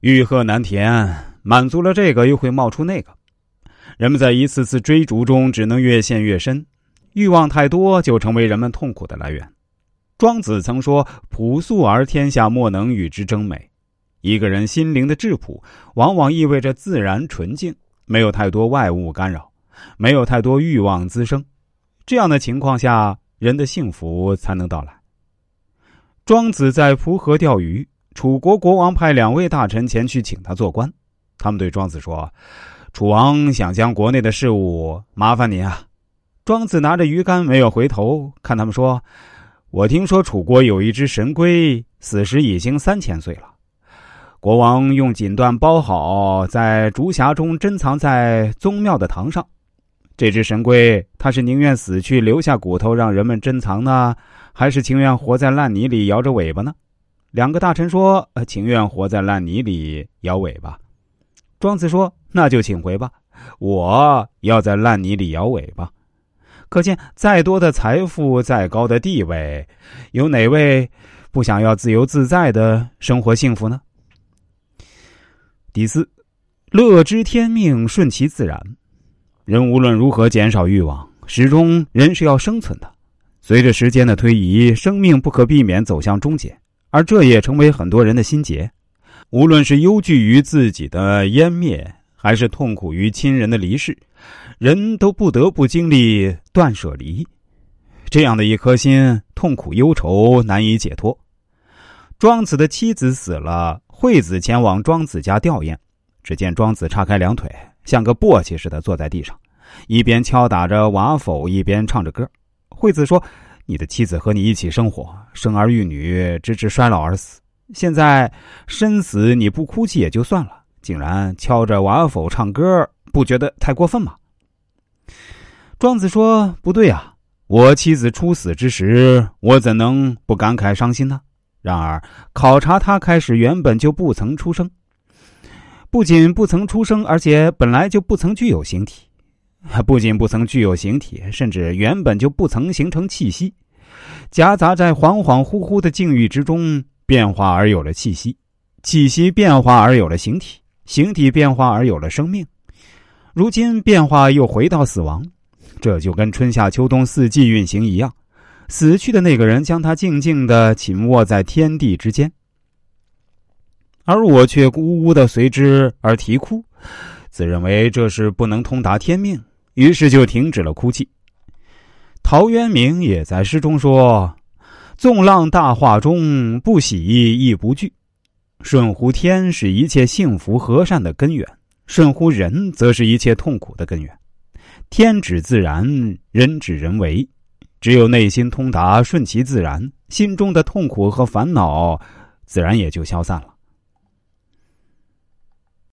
欲壑难填，满足了这个又会冒出那个，人们在一次次追逐中只能越陷越深，欲望太多就成为人们痛苦的来源。庄子曾说：“朴素而天下莫能与之争美。”一个人心灵的质朴，往往意味着自然纯净，没有太多外物干扰，没有太多欲望滋生。这样的情况下，人的幸福才能到来。庄子在蒲河钓鱼。楚国国王派两位大臣前去请他做官，他们对庄子说：“楚王想将国内的事务麻烦你啊。”庄子拿着鱼竿没有回头看他们说：“我听说楚国有一只神龟，死时已经三千岁了。国王用锦缎包好，在竹匣中珍藏在宗庙的堂上。这只神龟，他是宁愿死去留下骨头让人们珍藏呢，还是情愿活在烂泥里摇着尾巴呢？”两个大臣说：“，情愿活在烂泥里摇尾巴。”庄子说：“那就请回吧，我要在烂泥里摇尾巴。”可见，再多的财富，再高的地位，有哪位不想要自由自在的生活幸福呢？第四，乐知天命，顺其自然。人无论如何减少欲望，始终人是要生存的。随着时间的推移，生命不可避免走向终结。而这也成为很多人的心结，无论是忧惧于自己的湮灭，还是痛苦于亲人的离世，人都不得不经历断舍离。这样的一颗心，痛苦忧愁难以解脱。庄子的妻子死了，惠子前往庄子家吊唁，只见庄子叉开两腿，像个簸箕似的坐在地上，一边敲打着瓦否，一边唱着歌。惠子说。你的妻子和你一起生活，生儿育女，直至衰老而死。现在身死你不哭泣也就算了，竟然敲着瓦否唱歌，不觉得太过分吗？庄子说：“不对啊，我妻子初死之时，我怎能不感慨伤心呢？然而考察他开始原本就不曾出生，不仅不曾出生，而且本来就不曾具有形体。” 不仅不曾具有形体，甚至原本就不曾形成气息，夹杂在恍恍惚惚的境遇之中，变化而有了气息，气息变化而有了形体，形体变化而有了生命。如今变化又回到死亡，这就跟春夏秋冬四季运行一样，死去的那个人将他静静的紧握在天地之间，而我却呜呜的随之而啼哭，自认为这是不能通达天命。于是就停止了哭泣。陶渊明也在诗中说：“纵浪大化中，不喜亦不惧。顺乎天是一切幸福和善的根源，顺乎人则是一切痛苦的根源。天指自然，人指人为。只有内心通达，顺其自然，心中的痛苦和烦恼自然也就消散了。”